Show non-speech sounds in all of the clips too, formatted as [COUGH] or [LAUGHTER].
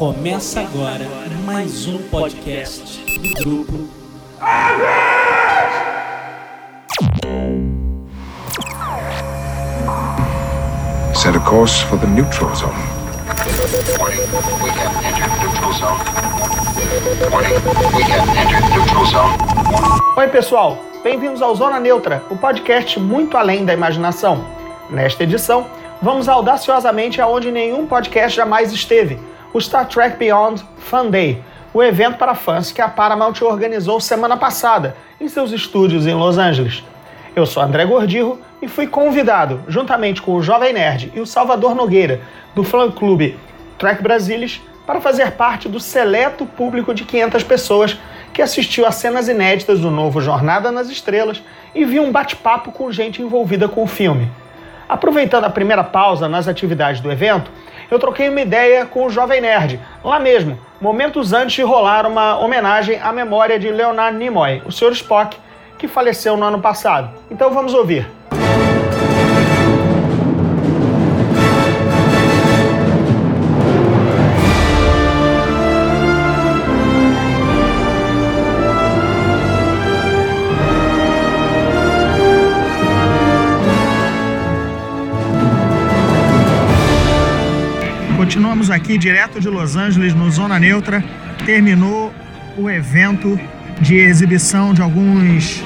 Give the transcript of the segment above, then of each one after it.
Começa agora mais um podcast do grupo. Set a course for the neutral zone. Warning, we have entered neutral zone. Warning, we have entered neutral zone. Oi, pessoal. Bem-vindos ao Zona Neutra, o podcast muito além da imaginação. Nesta edição, vamos audaciosamente aonde nenhum podcast jamais esteve, o Star Trek Beyond Fan Day, o evento para fãs que a Paramount organizou semana passada em seus estúdios em Los Angeles. Eu sou André Gordirro e fui convidado, juntamente com o Jovem Nerd e o Salvador Nogueira, do fã-clube Trek Brasilis, para fazer parte do seleto público de 500 pessoas que assistiu a cenas inéditas do novo Jornada nas Estrelas e viu um bate-papo com gente envolvida com o filme. Aproveitando a primeira pausa nas atividades do evento, eu troquei uma ideia com o Jovem Nerd, lá mesmo, momentos antes de rolar uma homenagem à memória de Leonard Nimoy, o Sr. Spock, que faleceu no ano passado. Então vamos ouvir. Aqui direto de Los Angeles, no Zona Neutra. Terminou o evento de exibição de alguns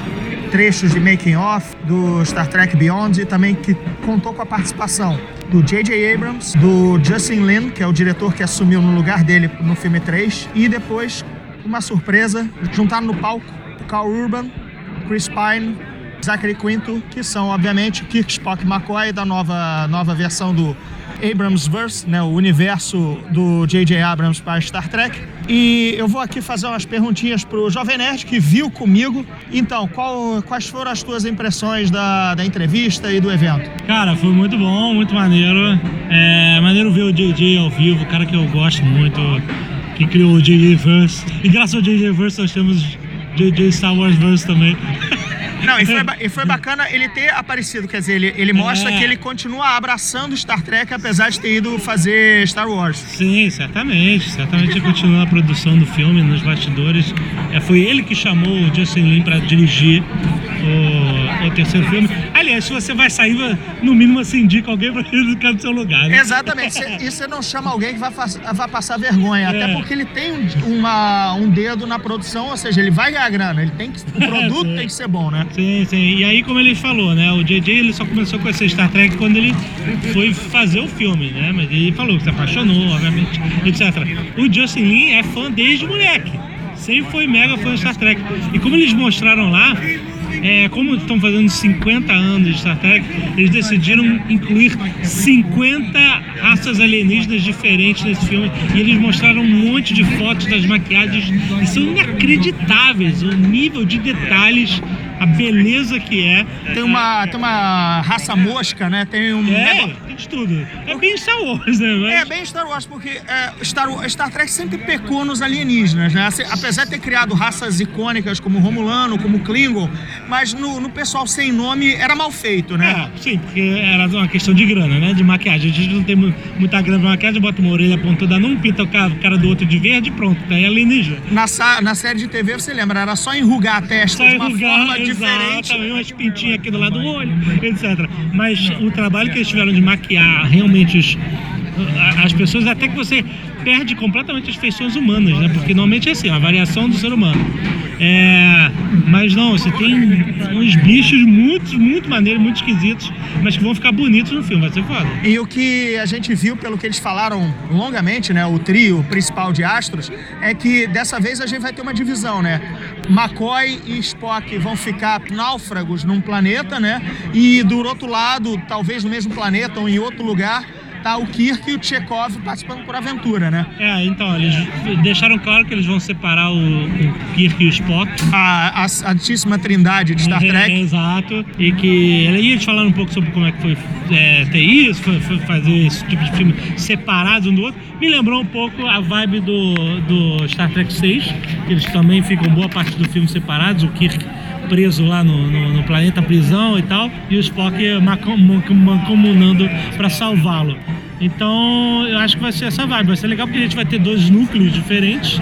trechos de making off do Star Trek Beyond e também que contou com a participação do J.J. Abrams, do Justin Lin, que é o diretor que assumiu no lugar dele no filme 3, e depois, uma surpresa, juntaram no palco Carl Urban, Chris Pine, Zachary Quinto, que são, obviamente, Kirk, Spock McCoy da nova, nova versão do Abramsverse, né, o universo do J.J. Abrams para Star Trek. E eu vou aqui fazer umas perguntinhas pro Jovem Nerd que viu comigo. Então, qual- quais foram as tuas impressões da, da entrevista e do evento? Cara, foi muito bom, muito maneiro. É maneiro ver o JJ ao vivo, cara que eu gosto muito, que criou o JJ Verse. E graças ao JJ Verse nós temos JJ Star Wars Verse também. [LAUGHS] Não, e foi, e foi bacana ele ter aparecido, quer dizer, ele, ele mostra É. que ele continua abraçando Star Trek, apesar de ter ido fazer Star Wars. Sim, certamente. Certamente ele continua a produção do filme nos bastidores. É, foi ele que chamou o Justin Lin para dirigir o, o terceiro filme. Aliás, se você vai sair, no mínimo você indica alguém para ele ficar no seu lugar. Né? Exatamente, e você não chama alguém que vai, vai passar vergonha, até É. porque ele tem um, uma- um dedo na produção, ou seja, ele vai ganhar grana, ele tem que, o [LAUGHS] produto Sim. tem que ser bom, né? Sim, sim. E aí, como ele falou, né? O JJ ele só começou com esse Star Trek quando ele foi fazer o filme, né? Mas ele falou que se apaixonou, obviamente, etc. O Justin Lin é fã desde moleque. Sempre foi mega fã de Star Trek. E como eles mostraram lá, é, como estão fazendo 50 anos de Star Trek, eles decidiram incluir 50 raças alienígenas diferentes nesse filme. E eles mostraram um monte de fotos das maquiagens e são inacreditáveis o nível de detalhes, a beleza que é. Tem uma, tem uma raça mosca, né? Tem um. É, tem de tudo. É bem Star Wars, né? Mas- É bem Star Wars, porque é, Star, Star Trek sempre pecou nos alienígenas, né? Assim, Apesar de ter criado raças icônicas como Romulano, como Klingon, mas no, no pessoal sem nome era mal feito, né? É, sim, porque era uma questão de grana, né? De maquiagem. A gente não tem mu- muita grana pra maquiagem, bota uma orelha pontuda num, pinta o cara, o cara do outro de verde e pronto, tá aí alienígena. Na, na série de TV, você lembra, era só enrugar a testa Só de uma enrugar, forma diferente. exatamente, umas pintinhas aqui do lado do olho, etc. Mas o trabalho que eles tiveram de maquiar realmente os, as pessoas, até que você perde completamente as feições humanas, né? Porque normalmente é assim, a variação do ser humano. É, mas não, você tem uns bichos muito, muito maneiros, muito esquisitos, mas que vão ficar bonitos no filme, vai ser foda. E o que a gente viu, pelo que eles falaram longamente, né, o trio principal de Astros, é que dessa vez a gente vai ter uma divisão, né? McCoy e Spock vão ficar náufragos num planeta, né? E do outro lado, talvez no mesmo planeta ou em outro lugar, tá o Kirk e o Chekhov participando por aventura, né? É, então, eles deixaram claro que eles vão separar o, o Kirk e o Spock. A, a Santíssima Trindade de Star É, Trek. exato. E que e eles falaram um pouco sobre como é que foi é, ter isso, foi, foi fazer esse tipo de filme separados um do outro. Me lembrou um pouco a vibe do, do Star Trek 6, que eles também ficam boa parte do filme separados, o Kirk preso lá no, no, no planeta prisão e tal, e o Spock mancomunando para salvá-lo. Então eu acho que vai ser essa vibe. Vai ser legal porque a gente vai ter dois núcleos diferentes.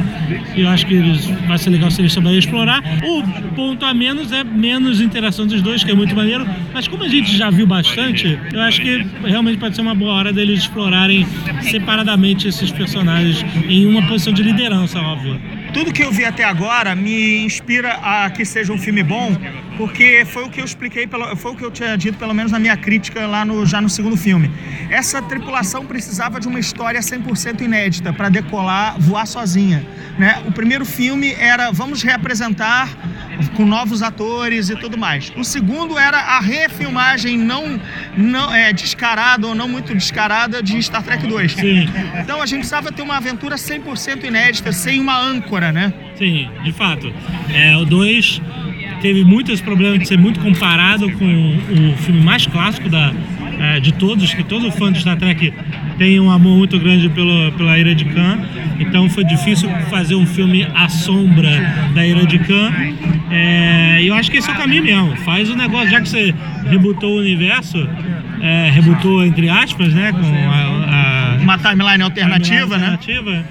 E eu acho que eles, vai ser legal se eles souberem explorar. O ponto a menos é menos interação dos dois, que é muito maneiro. Mas como a gente já viu bastante, eu acho que realmente pode ser uma boa hora deles explorarem separadamente esses personagens em uma posição de liderança, óbvio. Tudo que eu vi até agora me inspira a que seja um filme bom, porque foi o que eu expliquei, foi o que eu tinha dito, pelo menos na minha crítica lá no, já no segundo filme. Essa tripulação precisava de uma história 100% inédita para decolar, voar sozinha. Né? O primeiro filme era vamos reapresentar com novos atores e tudo mais. O segundo era a refilmagem não, não é, descarada ou não muito descarada de Star Trek 2. Sim. Então a gente precisava ter uma aventura 100% inédita, sem uma âncora, né? Sim, de fato. É, o 2 teve muitos problemas de ser muito comparado com o filme mais clássico da, é, de todos, que todo fã de Star Trek tem um amor muito grande pelo, pela Ira de Khan. Então foi difícil fazer um filme à sombra da Ira de Khan. É, e eu acho que esse é o caminho mesmo. Faz o negócio, já que você rebutou o universo, é, rebutou entre aspas, né? Com a, a Uma timeline alternativa, né? alternativa,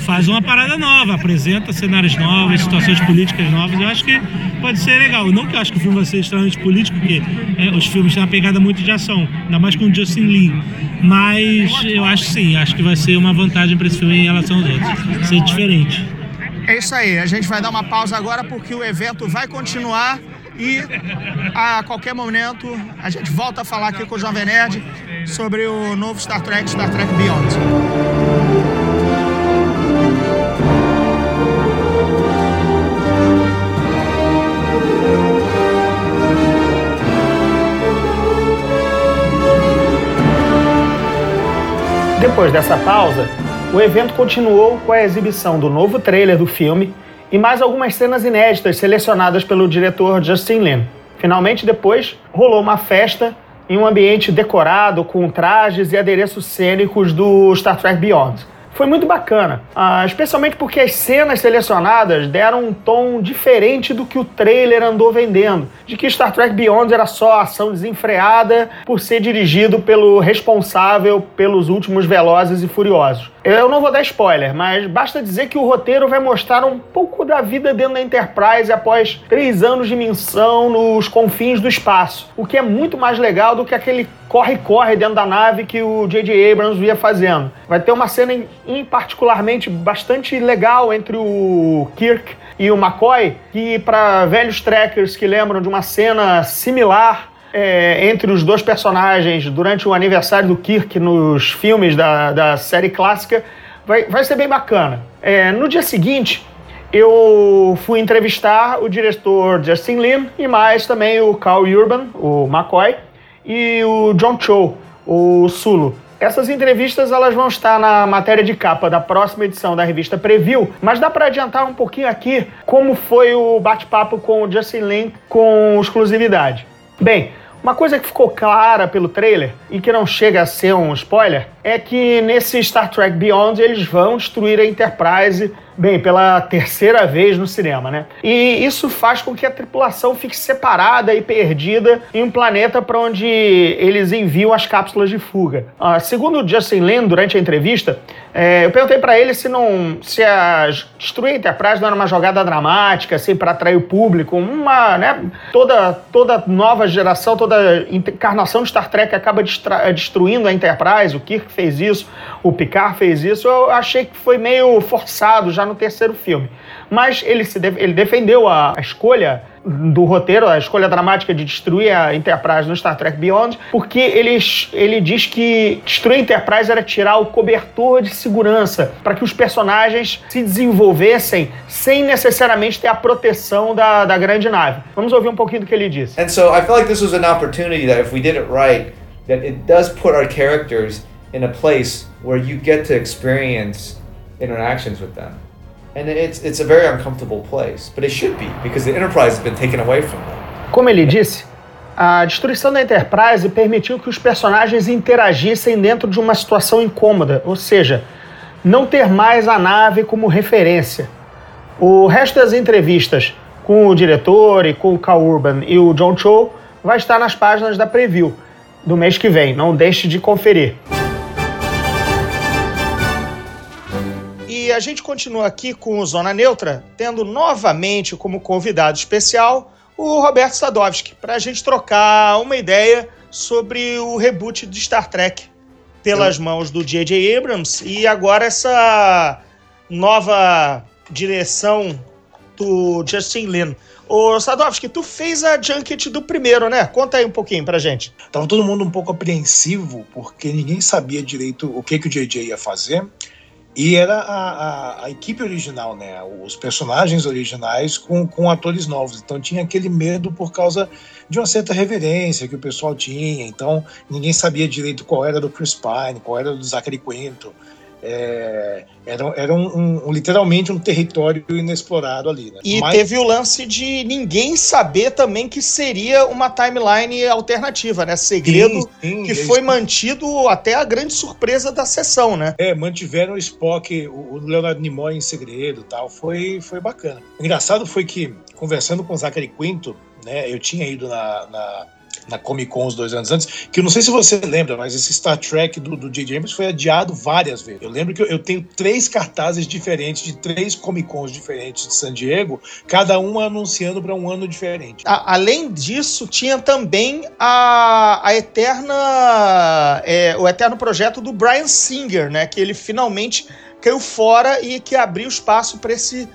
faz uma parada nova, apresenta cenários novos, situações políticas novas. Eu acho que pode ser legal. Não que eu acho que o filme vai ser extremamente político, porque é, os filmes têm uma pegada muito de ação, ainda mais com o Justin Lin. Mas eu acho sim, acho que vai ser uma vantagem para esse filme em relação aos outros. Ser diferente. É isso aí, a gente vai dar uma pausa agora porque o evento vai continuar e a qualquer momento a gente volta a falar aqui com o Jovem Nerd sobre o novo Star Trek, Star Trek Beyond. Depois dessa pausa, o evento continuou com a exibição do novo trailer do filme e mais algumas cenas inéditas selecionadas pelo diretor Justin Lin. Finalmente, depois, rolou uma festa em um ambiente decorado com trajes e adereços cênicos do Star Trek Beyond. Foi muito bacana, ah, especialmente porque as cenas selecionadas deram um tom diferente do que o trailer andou vendendo, de que Star Trek Beyond era só ação desenfreada por ser dirigido pelo responsável pelos últimos Velozes e Furiosos. Eu não vou dar spoiler, mas basta dizer que o roteiro vai mostrar um pouco da vida dentro da Enterprise após três anos de missão nos confins do espaço, o que é muito mais legal do que aquele corre-corre dentro da nave que o J.J. Abrams via fazendo. Vai ter uma cena, em particularmente, bastante legal entre o Kirk e o McCoy, que para velhos trekkers que lembram de uma cena similar é, entre os dois personagens durante o aniversário do Kirk nos filmes da, da série clássica, vai, vai ser bem bacana. É, no dia seguinte, eu fui entrevistar o diretor Justin Lin e mais também o Carl Urban, o McCoy, e o John Cho, o Sulo. Essas entrevistas elas vão estar na matéria de capa da próxima edição da revista Preview, mas dá para adiantar um pouquinho aqui como foi o bate-papo com o Justin Lin com exclusividade. Bem, uma coisa que ficou clara pelo trailer e que não chega a ser um spoiler é que nesse Star Trek Beyond eles vão destruir a Enterprise, bem, pela terceira vez no cinema, né? E isso faz com que a tripulação fique separada e perdida em um planeta para onde eles enviam as cápsulas de fuga. Ah, segundo o Justin Lin, durante a entrevista, é, eu perguntei para ele se não, se a destruir a Enterprise não era uma jogada dramática, assim, para atrair o público, uma, né? Toda, toda nova geração, toda encarnação de Star Trek acaba destruindo a Enterprise. O Kirk fez isso, o Picard fez isso. Eu achei que foi meio forçado já no terceiro filme. Mas ele, se de, ele defendeu a, a escolha do roteiro, a escolha dramática de destruir a Enterprise no Star Trek Beyond, porque ele, ele diz que destruir a Enterprise era tirar o cobertor de segurança para que os personagens se desenvolvessem sem necessariamente ter a proteção da, da grande nave. Vamos ouvir um pouquinho do que ele disse. And so I feel like this was an opportunity that if we did it right, that it does put our characters in a place where you get to experience interactions with them. And it's it's a very uncomfortable place, but it should be because the Enterprise has been taken away from them. Como ele disse, a destruição da Enterprise permitiu que os personagens interagissem dentro de uma situação incômoda, ou seja, não ter mais a nave como referência. O resto das entrevistas com o diretor e com o Cal Urban e o John Cho vai estar nas páginas da Preview do mês que vem. Não deixe de conferir. E a gente continua aqui com o Zona Neutra, tendo novamente como convidado especial o Roberto Sadovski, para a gente trocar uma ideia sobre o reboot de Star Trek pelas mãos do J.J. Abrams e agora essa nova direção do Justin Lin. Ô Sadovski, tu fez a junket do primeiro, né? Conta aí um pouquinho pra gente. Tava todo mundo um pouco apreensivo, porque ninguém sabia direito o que, que o JJ ia fazer. E era a, a, a, equipe original, né? Os personagens originais com, com atores novos. Então tinha aquele medo por causa de uma certa reverência que o pessoal tinha. Então ninguém sabia direito qual era do Chris Pine, qual era do Zachary Quinto. É, era era um, um, literalmente um território inexplorado ali. Né? E Mas... teve o lance de ninguém saber também que seria uma timeline alternativa, né? Segredo sim, sim, que foi mantido até a grande surpresa da sessão, né? É, mantiveram o Spock, o Leonardo Nimoy em segredo tal. Foi, foi bacana. O engraçado foi que, conversando com o Zachary Quinto, né, eu tinha ido na, na na Comic Con uns dois anos antes, que eu não sei se você lembra, mas esse Star Trek do, do J.J. Abrams foi adiado várias vezes. Eu lembro que eu, eu, tenho três cartazes diferentes de três Comic Cons diferentes de San Diego, cada uma anunciando para um ano diferente. A, além disso, tinha também a, a eterna é, o eterno projeto do Brian Singer, né, que ele finalmente caiu fora e que abriu espaço para esse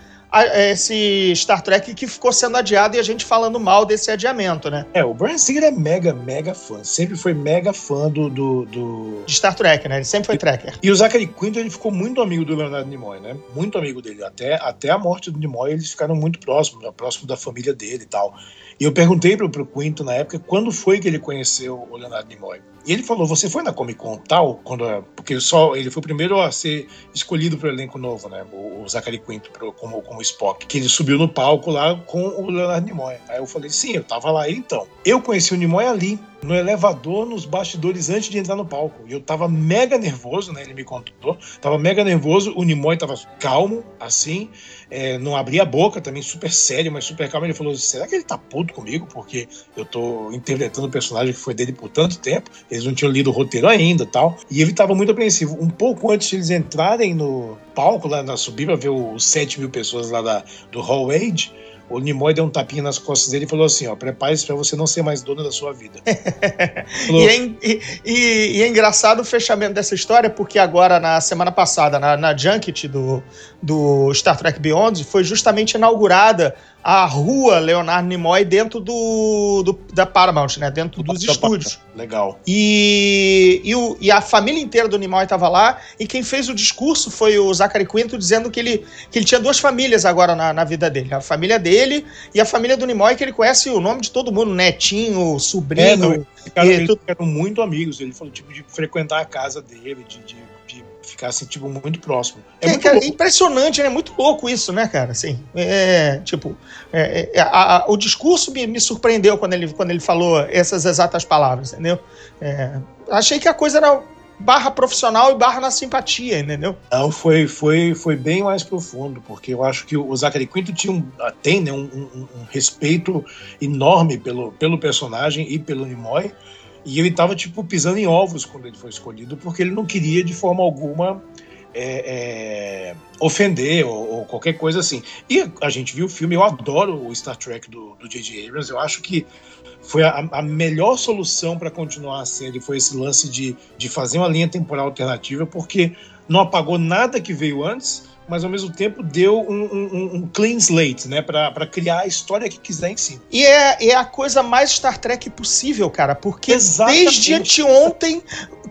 esse Star Trek que ficou sendo adiado e a gente falando mal desse adiamento, né? É, o Brian Singer é mega, mega fã. Sempre foi mega fã do. do, do... De Star Trek, né? Ele sempre foi tracker. E o Zachary Quinto, ele ficou muito amigo do Leonardo Nimoy, né? Muito amigo dele. Até, até a morte do Nimoy, eles ficaram muito próximos, né? próximo da família dele e tal. E eu perguntei pro, pro Quinto na época quando foi que ele conheceu o Leonardo Nimoy. E ele falou: Você foi na Comic Con tal? Quando, porque só ele foi o primeiro a ser escolhido para o elenco novo, né? O, o Zachary Quinto pro, como, como Spock. Que ele subiu no palco lá com o Leonardo Nimoy. Aí eu falei: Sim, eu tava lá. Então, eu conheci o Nimoy ali, no elevador, nos bastidores, antes de entrar no palco. E eu tava mega nervoso, né? Ele me contou. Tava mega nervoso. O Nimoy tava calmo, assim é, não abria a boca, também super sério, mas super calmo. Ele falou: será que ele tá puto comigo? Porque eu tô interpretando o personagem que foi dele por tanto tempo, eles não tinham lido o roteiro ainda tal. E ele tava muito apreensivo. Um pouco antes de eles entrarem no palco, lá na subir pra ver os 7 mil pessoas lá da, do Hall Age o Nimoy deu um tapinha nas costas dele e falou assim: ó, prepare-se para você não ser mais dono da sua vida. [LAUGHS] falou, e, é, e, e, e, é, engraçado o fechamento dessa história, porque agora, na semana passada, na, na Junket do, do Star Trek Beyond, foi justamente inaugurada a rua Leonardo Nimoy dentro do, do da Paramount, né? Dentro dos estúdios. Legal. E, e, o, e, a família inteira do Nimoy estava lá, e quem fez o discurso foi o Zachary Quinto dizendo que ele, que ele tinha duas famílias agora na, na vida dele. A família dele e a família do Nimoy, que ele conhece o nome de todo mundo, netinho, sobrinho. É, não, eles eram muito amigos. Ele falou, tipo, de frequentar a casa dele, de, de ficar assim, tipo, muito próximo. É, muito é impressionante, né? Muito louco isso, né, cara? Assim, é, tipo, é, é, a, a, o discurso me, me, surpreendeu quando ele, quando ele falou essas exatas palavras, entendeu? É, achei que a coisa era barra profissional e barra na simpatia, entendeu? Não, foi, foi, foi bem mais profundo, porque eu acho que o Zachary Quinto tinha um, tem né, um, um, um respeito enorme pelo, pelo personagem e pelo Nimoy, e ele estava tipo pisando em ovos quando ele foi escolhido, porque ele não queria de forma alguma é, é, ofender ou, ou, qualquer coisa assim. E a gente viu o filme, eu adoro o Star Trek do J.J. Abrams, eu acho que foi a, a melhor solução para continuar a série, foi esse lance de, de fazer uma linha temporal alternativa, porque não apagou nada que veio antes, mas ao mesmo tempo deu um, um, um clean slate, né? Pra, criar a história que quiser em si. E é, é a coisa mais Star Trek possível, cara, porque Exatamente. desde anteontem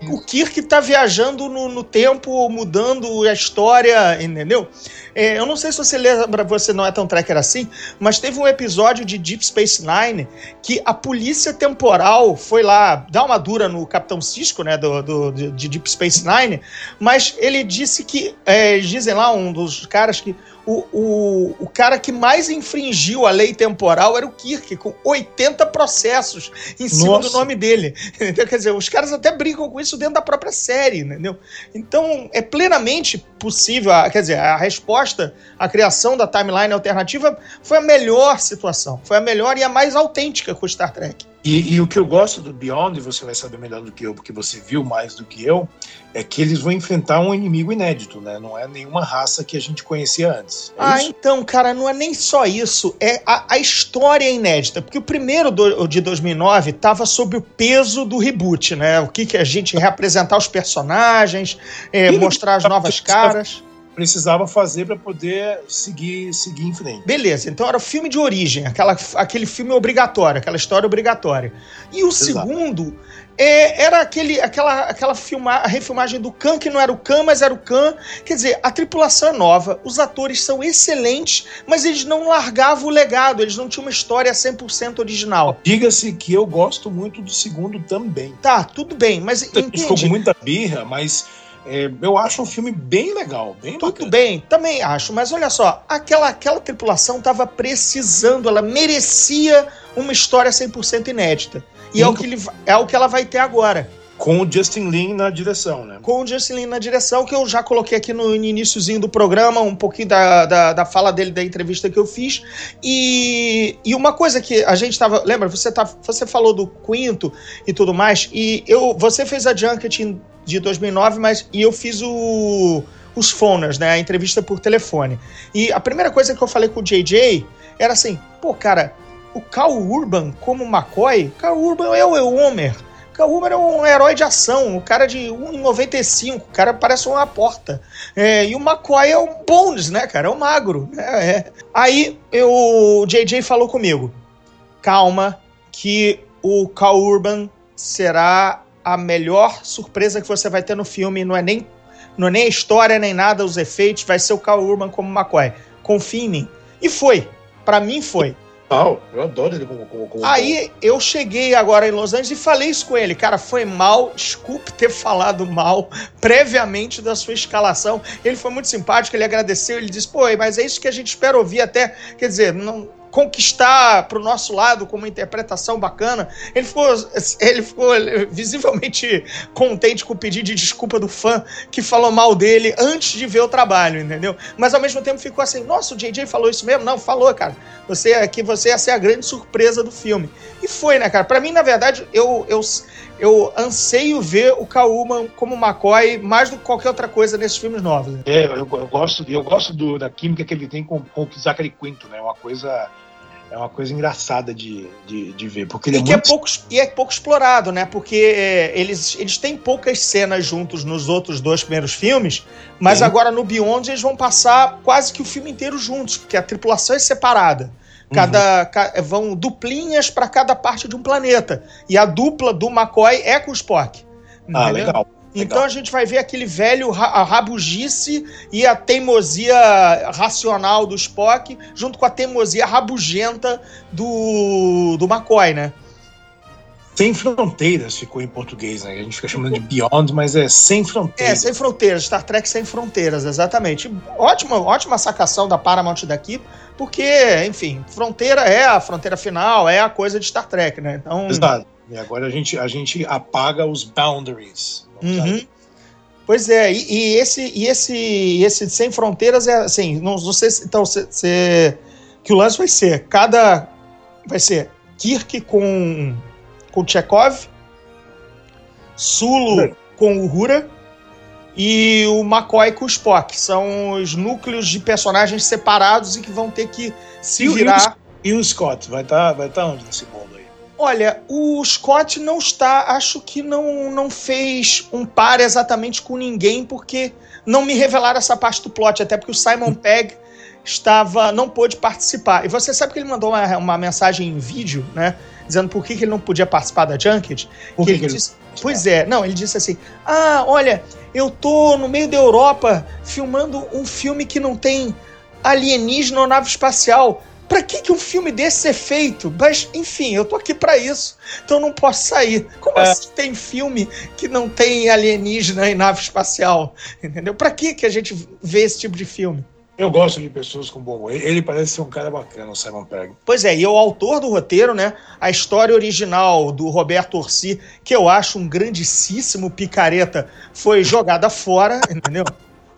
o Kirk tá viajando no, no, tempo, mudando a história, entendeu? É, eu não sei se você lembra, você não é tão tracker assim, mas teve um episódio de Deep Space Nine que a polícia temporal foi lá dar uma dura no Capitão Cisco, né, do, do de Deep Space Nine, mas ele disse que, é, dizem lá, um dos caras que o, o, o cara que mais infringiu a lei temporal era o Kirk, com 80 processos em cima Nossa. do nome dele. [LAUGHS] Então, quer dizer, os caras até brincam com isso dentro da própria série, entendeu? Então, é plenamente possível, quer dizer, a resposta à criação da timeline alternativa foi a melhor situação, foi a melhor e a mais autêntica com o Star Trek. E, e o que eu gosto do Beyond, e você vai saber melhor do que eu, porque você viu mais do que eu, é que eles vão enfrentar um inimigo inédito, né? Não é nenhuma raça que a gente conhecia antes. É ah, isso? então, cara, não é nem só isso, é a, a história é inédita, porque o primeiro do- de 2009 tava sob o peso do reboot, né? O que que a gente reapresentar os personagens, é, mostrar as novas caras. Precisava fazer para poder seguir, seguir em frente. Beleza, então era o filme de origem, aquela, aquele filme obrigatório, aquela história obrigatória. E o segundo é, era aquele, aquela, aquela filma, a refilmagem do Khan, que não era o Khan, mas era o Khan. Quer dizer, a tripulação é nova, os atores são excelentes, mas eles não largavam o legado, eles não tinham uma história 100% original. Diga-se que eu gosto muito do segundo também. Tá, tudo bem, mas Ficou com muita birra, mas é, eu acho um filme bem legal, bem Tudo bacana. bem, também acho, mas olha só, aquela, aquela tripulação estava precisando, ela merecia uma história 100% inédita. E é o, que ele, é o que ela vai ter agora. Com o Justin Lin na direção, né? Com o Justin Lin na direção, que eu já coloquei aqui no iníciozinho do programa, um pouquinho da, da, da fala dele, da entrevista que eu fiz. E, e uma coisa que a gente tava. Lembra, você, tá, você falou do Quinto e tudo mais, e eu, você fez a Junket de 2009, mas e eu fiz o, os phoners, né? A entrevista por telefone. E a primeira coisa que eu falei com o JJ era assim: pô, cara, o Cal Urban como McCoy, Cal Urban é o Homer. Cal Urban é um herói de ação, um cara de 1,95, o cara parece uma porta. É, e o McCoy é um Bones, né, cara? É um magro. né? É. Aí eu, o JJ falou comigo: calma, que o Cal Urban será a melhor surpresa que você vai ter no filme. Não é nem, não é nem a história, nem nada, os efeitos. Vai ser o Cal Urban como McCoy. Confie em mim. E foi. Pra mim foi. Não, eu adoro ele como. como, como Aí eu cheguei agora em Los Angeles e falei isso com ele. Cara, foi mal, desculpe ter falado mal [LAUGHS] previamente da sua escalação. Ele foi muito simpático, ele agradeceu, ele disse, pô, mas é isso que a gente espera ouvir até, quer dizer, não conquistar pro nosso lado com uma interpretação bacana. Ele ficou, ele ficou visivelmente contente com o pedido de desculpa do fã que falou mal dele antes de ver o trabalho, entendeu? Mas ao mesmo tempo ficou assim, nossa, o JJ falou isso mesmo? Não, falou, cara. Você aqui, você ia ser a grande surpresa do filme. E foi, né, cara? Pra mim, na verdade, eu, eu, eu anseio ver o Kauman como McCoy mais do que qualquer outra coisa nesses filmes novos. né? É, eu, eu gosto, eu gosto do- da química que ele tem com, com o Zachary Quinto, né? É uma coisa. É uma coisa engraçada de, de, de ver. Porque ele E é que é muito. pouco, e é pouco explorado, né? Porque é, eles, eles têm poucas cenas juntos nos outros dois primeiros filmes, mas Sim. agora no Beyond eles vão passar quase que o filme inteiro juntos, porque a tripulação é separada. Cada, ca- vão duplinhas para cada parte de um planeta. E a dupla do McCoy é com o Spock. Ah, entendeu? legal. Então a gente vai ver aquele velho a rabugice e a teimosia racional do Spock, junto com a teimosia rabugenta do, do McCoy, né? Sem fronteiras ficou em português, né? A gente fica chamando de Beyond, mas é sem É, fronteiras. sem fronteiras, Star Trek sem fronteiras, exatamente. Ótima, ótima sacação da Paramount daqui, porque, enfim, fronteira é a fronteira final, é a coisa de Star Trek, né? Então, Exato. E agora a gente, a gente apaga os boundaries. Uhum. Pois é, e, e esse e esse esse sem fronteiras é assim, não, não sei se, então se, se- que o lance vai ser cada vai ser Kirk com com Chekhov, Sulu com o Uhura e o McCoy com o Spock. São os núcleos de personagens separados e que vão ter que se E virar. E o Scott, vai estar vai tá onde nesse bolo aí? Olha, o Scott não está, acho que não, não fez um par exatamente com ninguém, porque não me revelaram essa parte do plot, até porque o Simon [LAUGHS] Pegg estava, não pôde participar. E você sabe que ele mandou uma, uma mensagem em vídeo, né? Dizendo por que, que ele não podia participar da Junket. Por que que ele disse, Pois é, não, ele disse assim: Ah, olha, eu tô no meio da Europa filmando um filme que não tem alienígena ou nave espacial. Pra que, que um filme desse é feito? Mas, enfim, eu tô aqui pra isso, então eu não posso sair. Como É. assim tem filme que não tem alienígena e nave espacial? Entendeu? Pra que, que a gente vê esse tipo de filme? Eu gosto de pessoas com bom humor. Ele parece ser um cara bacana, o Simon Pegg. Pois é, e o autor do roteiro, né? A história original do Roberto Orsi, que eu acho um grandíssimo picareta, foi jogada fora, [LAUGHS] entendeu?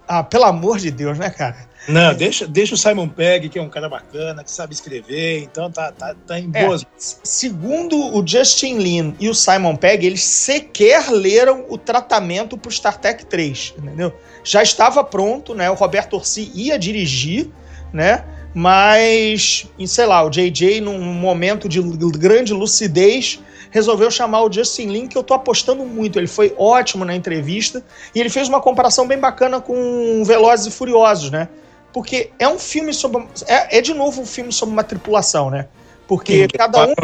Ah, pelo amor de Deus, né, cara? Não, deixa, deixa o Simon Pegg, que é um cara bacana, que sabe escrever, então tá, tá, tá em É, boas. segundo o Justin Lin e o Simon Pegg, eles sequer leram o tratamento pro Star Trek 3, entendeu? Já estava pronto, né? O Roberto Orsi ia dirigir, né? Mas, sei lá, o JJ, num momento de grande lucidez, resolveu chamar o Justin Lin, que eu tô apostando muito. Ele foi ótimo na entrevista e ele fez uma comparação bem bacana com Velozes e Furiosos, né? Porque é um filme sobre. É, é de novo um filme sobre uma tripulação, né? Porque Sim, cada um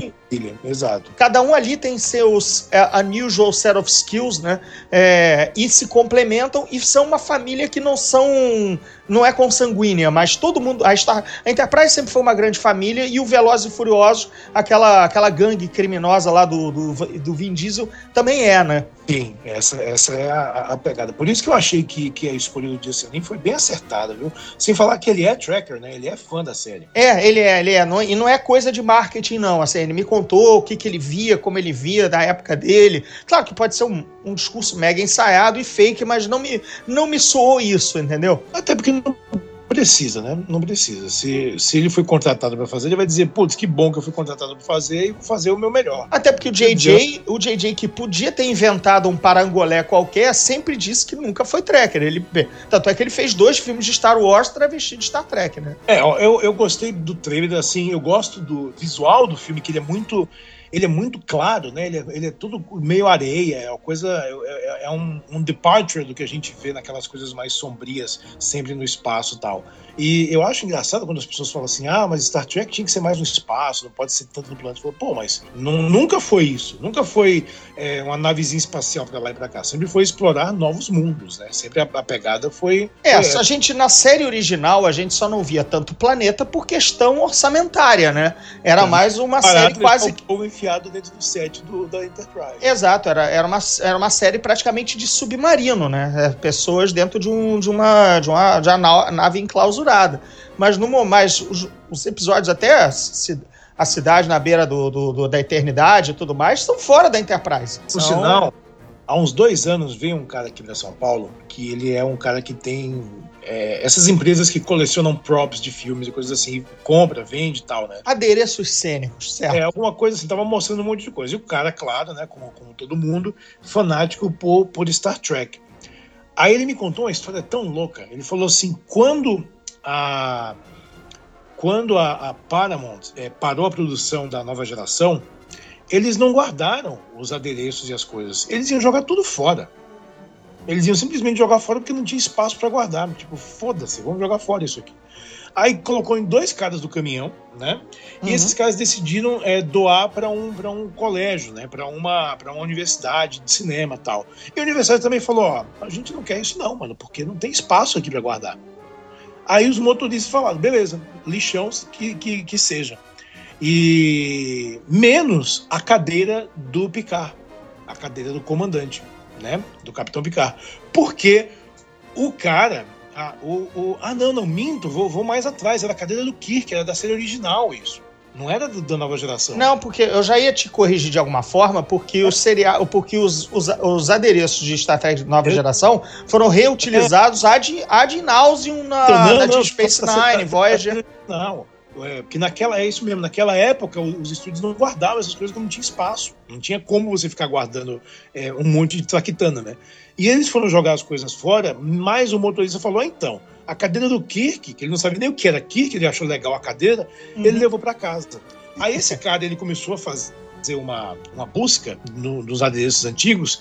Exato. cada um ali tem seus é, unusual set of skills, né? É, e se complementam e são uma família que não são. não é consanguínea, mas todo mundo. A, Star, a Enterprise sempre foi uma grande família e o Velozes e Furiosos, aquela, aquela gangue criminosa lá do, do, do Vin Diesel, também é, né? Sim, essa, essa é a, a pegada. Por isso que eu achei que, que a escolha do Justin Lin foi bem acertada, viu? Sem falar que ele é tracker, né? Ele é fã da série. É, ele é, ele é. Não, e não é coisa de marketing, não. Assim, ele me contou o que, que ele via, como ele via da época dele. Claro que pode ser um, um discurso mega ensaiado e fake, mas não me, não me soou isso, entendeu? Até porque não precisa, né? Não precisa. Se, se ele foi contratado para fazer, ele vai dizer, putz, que bom que eu fui contratado para fazer e vou fazer o meu melhor. Até porque o JJ, o JJ que podia ter inventado um parangolé qualquer, sempre disse que nunca foi tracker. Ele, tanto é que ele fez dois filmes de Star Wars travestido de Star Trek, né? É, eu, eu gostei do trailer, assim, eu gosto do visual do filme, que ele é muito. Ele é muito claro, né? Ele é, ele é tudo meio areia, é uma coisa. É, é- é um, um departure do que a gente vê naquelas coisas mais sombrias, sempre no espaço e tal. E eu acho engraçado quando as pessoas falam assim: ah, mas Star Trek tinha que ser mais no espaço, não pode ser tanto no planeta. Falo, Pô, mas nu- nunca foi isso. Nunca foi é, uma navezinha espacial pra lá e pra cá. Sempre foi explorar novos mundos, né? Sempre a, a pegada foi. É, a gente na série original a gente só não via tanto planeta por questão orçamentária, né? Era mais uma série quase enfiado dentro do set do, da Enterprise. Exato, era, era, uma, era uma série praticamente de submarino, né? É, Pessoas dentro de, um, de uma, de uma, de uma nave enclausurada. Mas, no, mas os, os episódios até a, ci- a cidade na beira do, do- do- da eternidade e tudo mais são fora da Enterprise. Por São- sinal, há uns dois anos veio um cara aqui para São Paulo que ele é um cara que tem é, essas empresas que colecionam props de filmes e coisas assim, compra, vende e tal, né? Adereços cênicos, certo? É alguma coisa assim, tava mostrando um monte de coisa. E o cara, claro, né, como, como todo mundo, fanático por, por Star Trek. Aí ele me contou uma história tão louca. Ele falou assim: quando a, quando a, a Paramount eh, parou a produção da nova geração, eles não guardaram os adereços e as coisas. Eles iam jogar tudo fora. Eles iam simplesmente jogar fora porque não tinha espaço para guardar. Tipo, foda-se, vamos jogar fora isso aqui. Aí colocou em dois caras do caminhão, né? E Uhum. esses caras decidiram é, doar para um, pra um colégio, né? Para uma, pra uma universidade de cinema e tal. E a universidade também falou: ó, a gente não quer isso, não, mano, porque não tem espaço aqui para guardar. Aí os motoristas falaram: beleza, lixão que, que, que seja. E menos a cadeira do Picard, a cadeira do comandante, né? Do Capitão Picard. Porque o cara. Ah, o, o- ah não, não, minto, vou, vou mais atrás. Era a cadeira do Kirk, era da série original isso. Não era da nova geração. Não, porque eu já ia te corrigir de alguma forma, porque, o serial, porque os, os, os adereços de Star Trek nova Eu- geração foram reutilizados ad, ad nauseum na, Então, não, na não, Space tá- Nine, Voyager. Não, é, porque naquela é isso mesmo, naquela época os estúdios não guardavam essas coisas porque não tinha espaço. Não tinha como você ficar guardando é, um monte de traquitana, né? E eles foram jogar as coisas fora, mas o motorista falou: "Ah, então, a cadeira do Kirk, que ele não sabia nem o que era Kirk, ele achou legal a cadeira, ele levou para casa. Aí esse cara ele começou a fazer uma, uma busca no- nos adereços antigos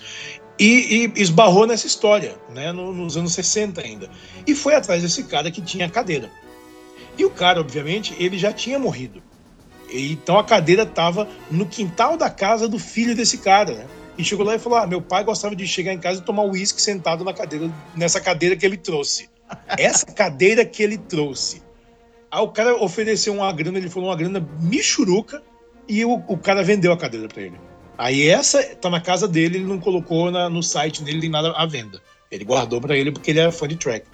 e, e esbarrou nessa história, né, no- nos anos 60 ainda. E foi atrás desse cara que tinha a cadeira. E o cara, obviamente, ele já tinha morrido. E, então a cadeira estava no quintal da casa do filho desse cara, né? E chegou lá e falou: Ah, meu pai gostava de chegar em casa e tomar uísque sentado na cadeira, nessa cadeira que ele trouxe. [LAUGHS] Essa cadeira que ele trouxe. Aí o cara ofereceu uma grana, ele falou uma grana michuruca, e o, o cara vendeu a cadeira para ele. Aí essa tá na casa dele, ele não colocou na- no site dele nem nada à venda. Ele guardou para ele porque ele era fã de track.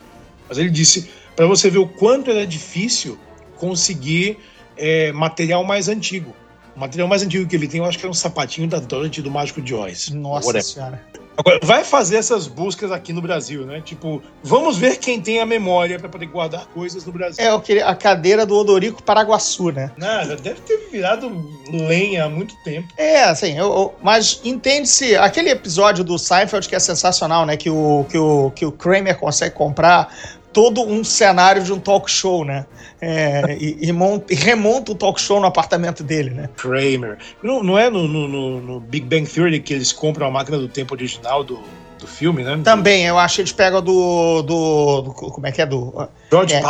Mas ele disse para você ver o quanto era difícil conseguir é, material mais antigo. O material mais antigo que ele tem, eu acho que é um sapatinho da Dorothy do Mágico de Oz. Nossa Whatever. senhora. Agora, vai fazer essas buscas aqui no Brasil, né? Tipo, vamos ver quem tem a memória pra poder guardar coisas no Brasil. É o que- a cadeira do Odorico Paraguaçu, né? Não, já deve ter virado lenha há muito tempo. É, assim, eu- eu- mas entende-se. Aquele episódio do Seinfeld que é sensacional, né? Que o, que o, que o Kramer consegue comprar todo um cenário de um talk show, né? É, e, e monta- e remonta o talk show no apartamento dele, né? Kramer. Não, não é no, no- no- Big Bang Theory que eles compram a máquina do tempo original do, do filme, né? Também, eu acho que eles pegam do. do, do- como é que é? Do. George É.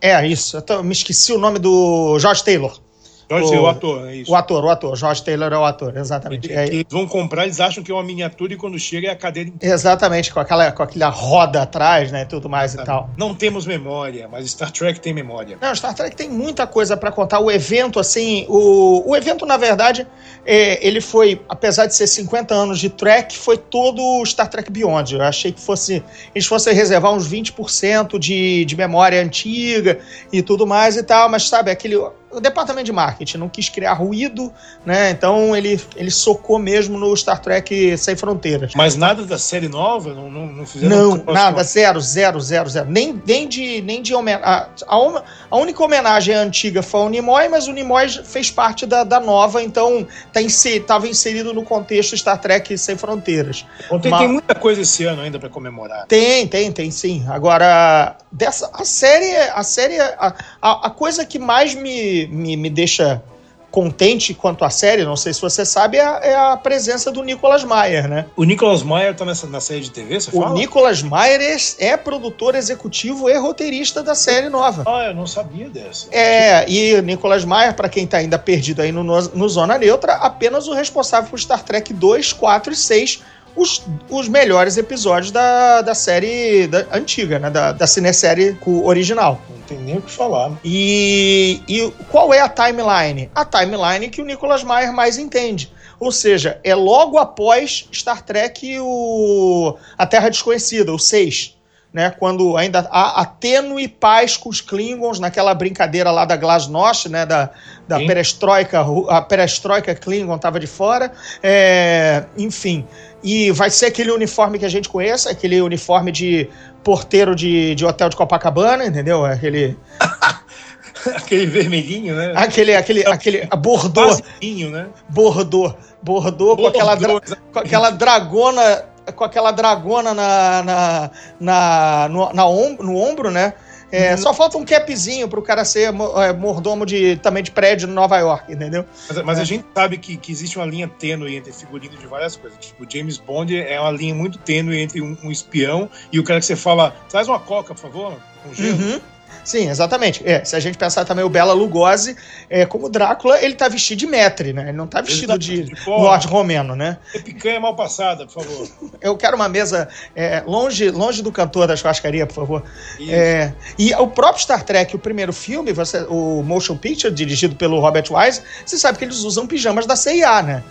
É, isso. Eu me esqueci o nome do George Taylor. George, o- o ator, é isso. O ator, o ator. George Taylor é o ator, exatamente. É, Eles vão comprar, eles acham que é uma miniatura e quando chega é a cadeira exatamente, com aquela, com aquela roda atrás, né? Tudo mais e tal. Não temos memória, mas Star Trek tem memória. Não, Star Trek tem muita coisa pra contar. O evento, assim, o, o evento, na verdade, é, ele foi, apesar de ser 50 anos de Trek, foi todo Star Trek Beyond. Eu achei que fosse, eles fossem reservar uns 20% de, de memória antiga e tudo mais e tal, mas sabe, aquele. O departamento de marketing não quis criar ruído, né? Então ele, ele socou mesmo no Star Trek Sem Fronteiras. Mas nada da série nova? Não, não, não fizeram Não, nada, zero, zero, zero, zero. Nem, nem de, nem de homenagem. A, a, uma- a única homenagem antiga foi o Nimoy, mas o Nimoy fez parte da, da nova, então tá inse, tava inserido no contexto Star Trek Sem Fronteiras. Bom, tem, Mas- tem muita coisa esse ano ainda pra comemorar. Tem, tem, tem sim. Agora, dessa, a série, a série, a, a, a coisa que mais me, me, me deixa contente quanto à série, não sei se você sabe, é a, é a presença do Nicolas Meyer, né? O Nicholas Meyer tá nessa, na série de TV, você O fala? Nicolas Meyer é, é produtor executivo e roteirista da série nova. Ah, eu não sabia dessa. É, e Nicolas Meyer, pra quem tá ainda perdido aí no, no Zona Neutra, apenas o responsável por Star Trek 2, 4 e 6, os, os melhores episódios da, da série da- antiga, né? Da, da cinesérie original. Não tem nem o que falar. E, e qual é a timeline? A timeline que o Nicolas Meyer mais entende. Ou seja, é logo após Star Trek o, A Terra Desconhecida, o 6. Né, quando ainda há a tênue paz com os Klingons naquela brincadeira lá da Glasnost, né, da, da Sim. perestroika, a perestroika Klingon tava de fora, é, enfim. E vai ser aquele uniforme que a gente conhece, aquele uniforme de porteiro de, de hotel de Copacabana, entendeu? Aquele, [LAUGHS] Aquele vermelhinho, né? aquele, aquele, aquele a Bordeaux, Quase né? Bordeaux, Bordeaux com aquela, dra- com aquela dragona, com aquela dragona na, na, na, no, na om- no ombro, né? É, Só falta um capzinho pro cara ser é, mordomo de, também de prédio em Nova York, entendeu? Mas, mas a gente sabe que, que existe uma linha tênue entre figurino de várias coisas. Tipo, James Bond é uma linha muito tênue entre um, um espião e o cara que você fala, traz uma coca, por favor, com gelo. Uhum. Sim, exatamente. É, se a gente pensar também o Bela Lugosi, é, como Drácula, ele tá vestido de metre, né? Ele não tá vestido de De. Lorde Romeno, né? É picanha mal passada, por favor. [LAUGHS] Eu quero uma mesa é, longe, longe do cantor da churrascaria, por favor. É, e o próprio Star Trek, o primeiro filme, você- o Motion Picture, dirigido pelo Robert Wise, você sabe que eles usam pijamas da CIA, né?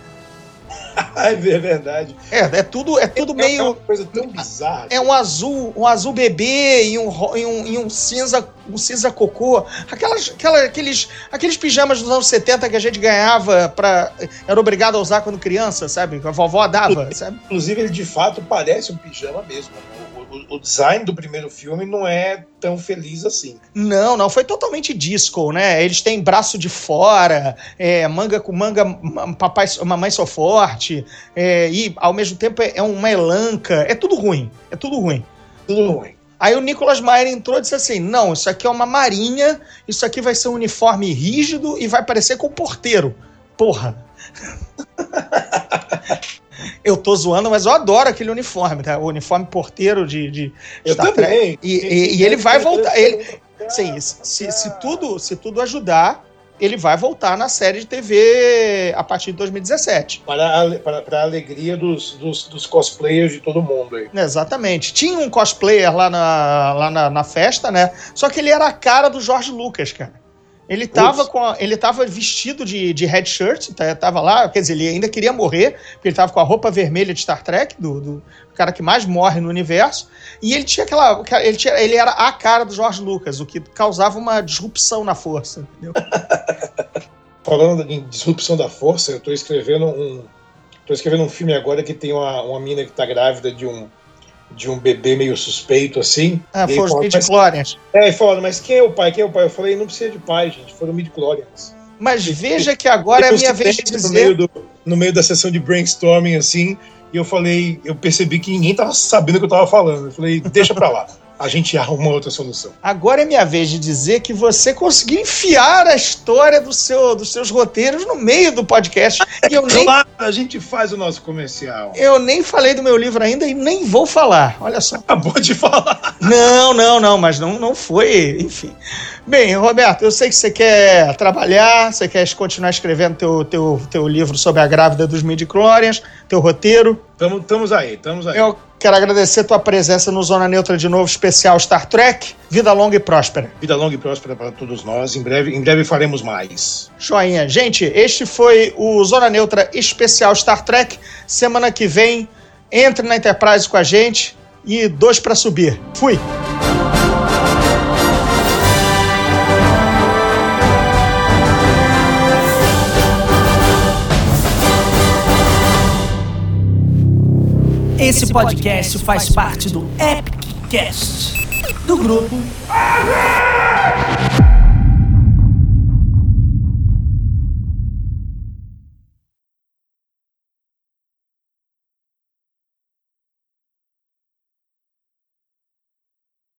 [LAUGHS] É verdade. É, é tudo, é tudo É meio. uma coisa tão bizarra. É um azul, um azul bebê e um, e um, e um cinza, um cinza cocô. Aquelas, aquela, aqueles, aqueles pijamas dos anos 70 que a gente ganhava para era obrigado a usar quando criança, sabe? Que a vovó dava, sabe? Inclusive, ele de fato parece um pijama mesmo. O, o- o design do primeiro filme não é tão feliz assim. Não, não, foi totalmente disco, né? Eles têm braço de fora, é, manga com manga, ma- papai, mamãe sou forte, é, e ao mesmo tempo é uma elanca, é tudo ruim, é tudo ruim. Tudo ruim. Aí o Nicolas Meyer entrou e disse assim: não, isso aqui é uma marinha, isso aqui vai ser um uniforme rígido e vai parecer com o porteiro. Porra. [LAUGHS] Eu tô zoando, mas eu adoro aquele uniforme, tá? O uniforme porteiro de. de Eu Star Trek. também. E, e- e ele vai voltar. Ele, sim, se, se tudo, se tudo ajudar, ele vai voltar na série de TV a partir de 2017. Para a, para, para a alegria dos, dos, dos cosplayers de todo mundo aí. Exatamente. Tinha um cosplayer lá na, lá na, na festa, né? Só que ele era a cara do George Lucas, cara. Ele tava, com a- ele tava vestido de, de red shirt, tá- tava lá, quer dizer, ele ainda queria morrer, porque ele tava com a roupa vermelha de Star Trek, do, do cara que mais morre no universo, e ele tinha aquela. Ele, tinha, ele era a cara do George Lucas, o que causava uma disrupção na força, entendeu? [LAUGHS] falando em disrupção da força, eu tô escrevendo um. tô escrevendo um filme agora que tem uma, uma mina que tá grávida de um. De um bebê meio suspeito, assim. Ah, E foi os midi-chlorians. É, e fala, mas quem é o pai? Quem é o pai? Eu falei, não precisa de pai, gente. Foram midi-chlorians. Mas veja que agora é a minha vez de silêncio no meio, dizer. do, no meio da sessão de brainstorming, assim, e eu falei, eu percebi que ninguém tava sabendo o que eu tava falando. Eu falei, deixa pra lá. [LAUGHS] A gente [LAUGHS] arruma outra solução. Agora é minha vez de dizer que você conseguiu enfiar a história do seu, dos seus roteiros no meio do podcast. E eu [LAUGHS] nem, Claro, a gente faz o nosso comercial. eu nem falei do meu livro ainda e nem vou falar. Olha só. Acabou de falar. [LAUGHS] Não, não, não, mas não, não foi, enfim. Bem, Roberto, eu sei que você quer trabalhar, você quer continuar escrevendo teu, teu, teu livro sobre a grávida dos midi-chlorians, teu roteiro. Tamo, estamos aí, estamos aí. Eu quero agradecer tua presença no Zona Neutra de novo, especial Star Trek. Vida longa e próspera. Vida longa e próspera para todos nós. Em breve, em breve faremos mais. Joinha. Gente, este foi o Zona Neutra especial Star Trek. Semana que vem, entre na Enterprise com a gente e dois pra subir. Fui! Esse podcast faz parte do Epic Cast do grupo.